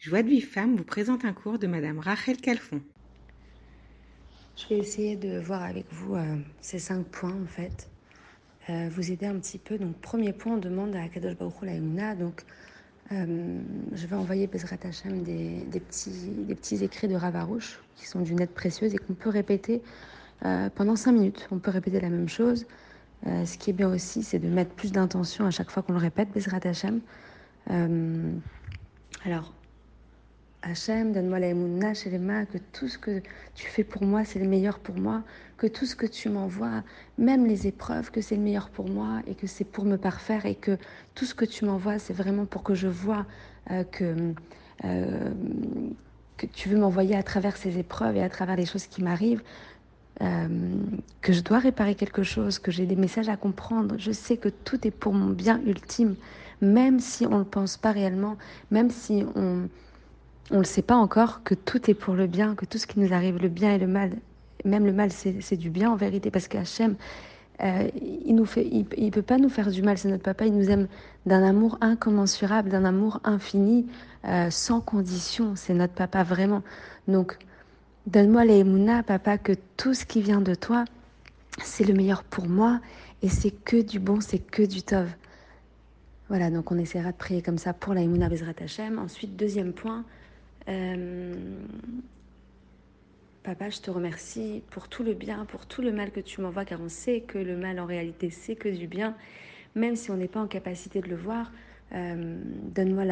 Joie de Vie Femme vous présente un cours de Madame Rachel Calfon. Je vais essayer de voir avec vous euh, ces cinq points en fait, euh, vous aider un petit peu. Donc premier point, on demande à Kadosh Baruch la Donc euh, je vais envoyer Bezrat Hashem des, petits, des petits écrits de Ravarouche qui sont d'une aide précieuse et qu'on peut répéter pendant cinq minutes. On peut répéter la même chose. ce qui est bien aussi, c'est de mettre plus d'intention à chaque fois qu'on le répète, Bezrat Hashem. alors, Hachem, donne-moi la émouna, mains, que tout ce que tu fais pour moi, c'est le meilleur pour moi, que tout ce que tu m'envoies, même les épreuves, que c'est le meilleur pour moi et que c'est pour me parfaire et que tout ce que tu m'envoies, c'est vraiment pour que je vois euh, que, euh, que tu veux m'envoyer à travers ces épreuves et à travers les choses qui m'arrivent. Euh, que je dois réparer quelque chose, que j'ai des messages à comprendre. Je sais que tout est pour mon bien ultime, même si on ne le pense pas réellement, même si on, on ne sait pas encore, que tout est pour le bien, que tout ce qui nous arrive, le bien et le mal, même le mal, c'est du bien en vérité, parce qu'Hachem, euh, il ne il, peut pas nous faire du mal, c'est notre papa, il nous aime d'un amour incommensurable, d'un amour infini, euh, sans condition, c'est notre papa vraiment. Donc, donne-moi les papa, que tout ce qui vient de toi, c'est le meilleur pour moi, et c'est que du bon, c'est que du tov. Voilà, donc on essaiera de prier comme ça pour la Bezrat Hashem. Ensuite, deuxième point, papa, je te remercie pour tout le bien, pour tout le mal que tu m'envoies, car on sait que le mal en réalité c'est que du bien, même si on n'est pas en capacité de le voir. Euh, donne-moi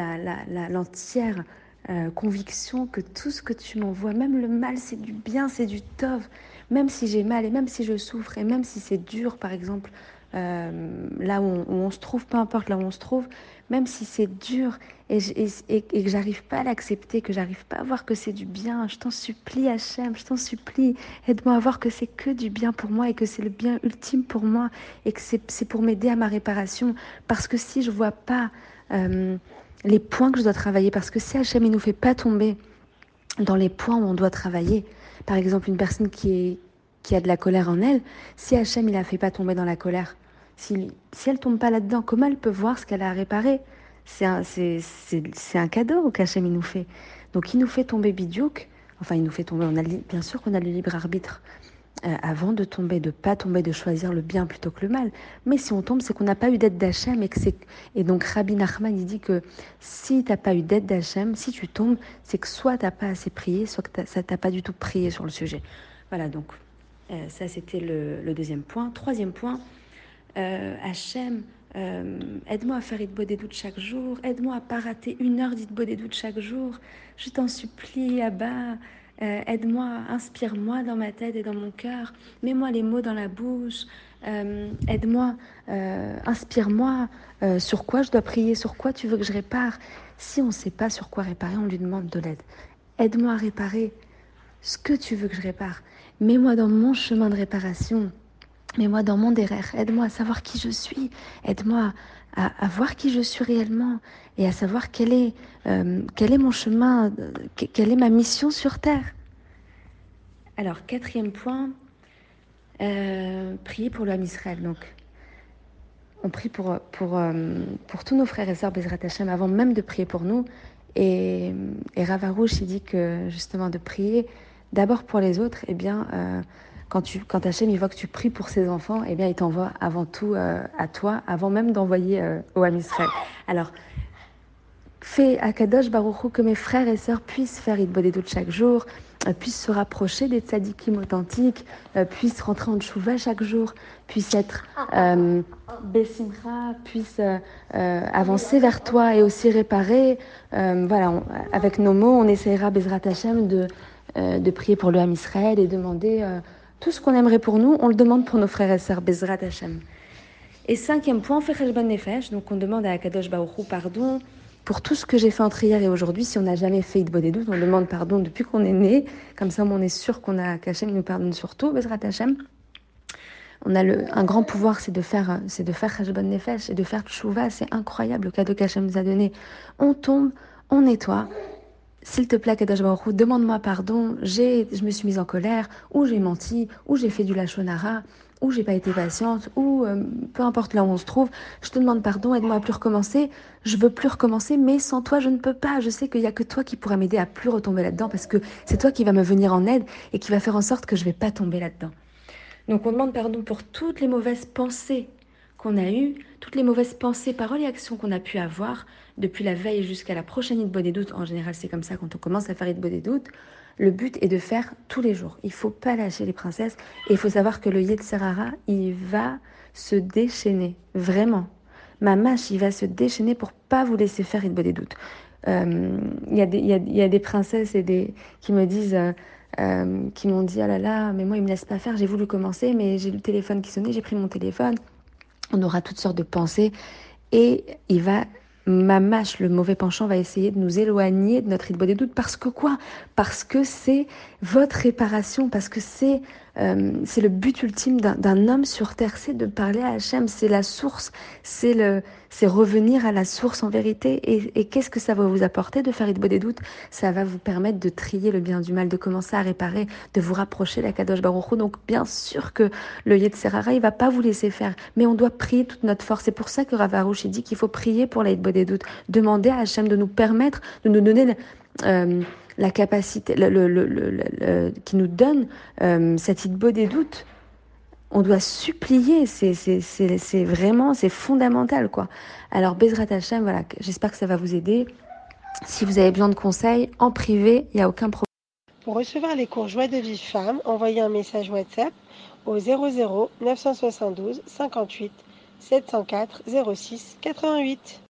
l'entière euh, conviction que tout ce que tu m'envoies, même le mal, c'est du bien, c'est du tov. Même si j'ai mal et même si je souffre et même si c'est dur, par exemple, là où on, se trouve, peu importe là où on se trouve, même si c'est dur et, et, que j'arrive pas à l'accepter, que j'arrive pas à voir que c'est du bien, je t'en supplie Hachem, je t'en supplie, aide-moi à voir que c'est que du bien pour moi et que c'est le bien ultime pour moi et que c'est pour m'aider à ma réparation. Parce que si je vois pas euh, les points que je dois travailler, parce que si Hachem il nous fait pas tomber dans les points où on doit travailler, par exemple une personne qui, a de la colère en elle, si Hachem il la fait pas tomber dans la colère, si, elle tombe pas là-dedans, comment elle peut voir ce qu'elle a réparé? C'est un, un cadeau qu'Hachem nous fait. Donc il nous fait tomber bidiouk. Enfin, il nous fait tomber. Bien sûr qu'on a le libre arbitre euh, avant de tomber, de pas tomber, de choisir le bien plutôt que le mal. Mais si on tombe, c'est qu'on n'a pas eu d'aide d'Hachem et. Et donc Rabbi Nachman il dit que si tu n'as pas eu d'aide d'Hachem, si tu tombes, c'est que soit tu n'as pas assez prié, soit que ça t'a pas du tout prié sur le sujet. Voilà donc. Euh, ça, c'était le, deuxième point. Troisième point, euh, Hachem, euh, aide-moi à faire Itbo doutes chaque jour, aide-moi à pas rater une heure d'Itbo doutes chaque jour. Je t'en supplie, Abba, euh, aide-moi, inspire-moi dans ma tête et dans mon cœur, mets-moi les mots dans la bouche, aide-moi, inspire-moi sur quoi je dois prier, sur quoi tu veux que je répare. Si on ne sait pas sur quoi réparer, on lui demande de l'aide. Aide-moi à réparer ce que tu veux que je répare. Mets-moi dans mon chemin de réparation. Mais moi, dans mon derrière, aide-moi à savoir qui je suis, aide-moi à, voir qui je suis réellement et à savoir quel est, euh, est mon chemin, quelle est ma mission sur Terre. Alors, quatrième point, euh, prier pour l'homme Israël. Donc, on prie pour, pour, euh, pour tous nos frères et sœurs Bezrat Hashem avant même de prier pour nous. Et, et Ravarouche, dit que justement de prier d'abord pour les autres, eh bien, quand, tu, quand Hachem il voit que tu pries pour ses enfants, eh bien, il t'envoie avant tout euh, à toi, avant même d'envoyer euh, au Ham Israël. Alors, fais à Kadosh Baruchou que mes frères et sœurs puissent faire Idbodedut chaque jour, euh, puissent se rapprocher des tzadikim authentiques, puissent rentrer en tchouva chaque jour, puissent être euh, besimcha, puissent avancer vers toi et aussi réparer. voilà, avec nos mots, on essaiera, Bezrat Hashem, de, de prier pour le Ham Israël et demander tout ce qu'on aimerait pour nous, on le demande pour nos frères et sœurs, Bezrat Hashem. Et cinquième point, on fait Nefesh, donc on demande à Akadosh Baruchou pardon pour tout ce que j'ai fait entre hier et aujourd'hui. Si on n'a jamais fait Idbodedut, on demande pardon depuis qu'on est né. Comme ça, on est sûr qu'on a qu'Hachem nous pardonne surtout, Bezrat Hashem. On a le, un grand pouvoir, c'est de faire, c'est de faire Cheshbon Nefesh et de faire Tshuva. C'est incroyable le cadeau qu'Hachem nous a donné. On tombe, on nettoie, s'il te plaît, Kadash Baruch demande-moi pardon, j'ai, je me suis mise en colère, ou j'ai menti, ou j'ai fait du lachonara, ou j'ai pas été patiente, ou euh, peu importe là où on se trouve, je te demande pardon, aide-moi à plus recommencer. Je veux plus recommencer, mais sans toi, je ne peux pas. Je sais qu'il y a que toi qui pourra m'aider à plus retomber là-dedans, parce que c'est toi qui va me venir en aide et qui va faire en sorte que je vais pas tomber là-dedans. Donc on demande pardon pour toutes les mauvaises pensées qu'on a eues, toutes les mauvaises pensées, paroles et actions qu'on a pu avoir depuis la veille jusqu'à la prochaine Idbo des doutes. En général, c'est comme ça quand on commence à faire Idbo des doutes. Le but est de faire tous les jours. Il faut pas lâcher les princesses. Et il faut savoir que le Yetzerara, il va se déchaîner. Vraiment. Ma mâche, il va se déchaîner pour pas vous laisser faire Idbo des doutes. Euh, il y, y, a, des princesses et des, qui me disent... Euh, euh, qui m'ont dit ah là là mais moi il me laisse pas faire j'ai voulu commencer mais j'ai le téléphone qui sonnait j'ai pris mon téléphone on aura toutes sortes de pensées et il va ma mâche, le mauvais penchant, va essayer de nous éloigner de notre rythme des doutes. Parce que quoi? Parce que c'est votre réparation, parce que c'est euh, c'est le but ultime d'un homme sur terre, c'est de parler à Hachem, c'est la source, c'est le c'est revenir à la source en vérité. Et, qu'est-ce que ça va vous apporter de faire des doutes? Ça va vous permettre de trier le bien du mal, de commencer à réparer, de vous rapprocher de la Kadosh Baruch Donc bien sûr que le Yetzerara, il va pas vous laisser faire, mais on doit prier toute notre force. C'est pour ça que Ravarouche dit qu'il faut prier pour la des doutes, demander à Hachem de nous permettre, de nous donner... Euh, la capacité, le, qui nous donne euh, cette idée des doutes. On doit supplier, c'est vraiment, c'est fondamental, quoi. Alors, Bezrat Hashem, voilà, j'espère que ça va vous aider. Si vous avez besoin de conseils, en privé, il n'y a aucun problème. Pour recevoir les cours Joie de vie femme, envoyez un message WhatsApp au 00 972 58 704 06 88.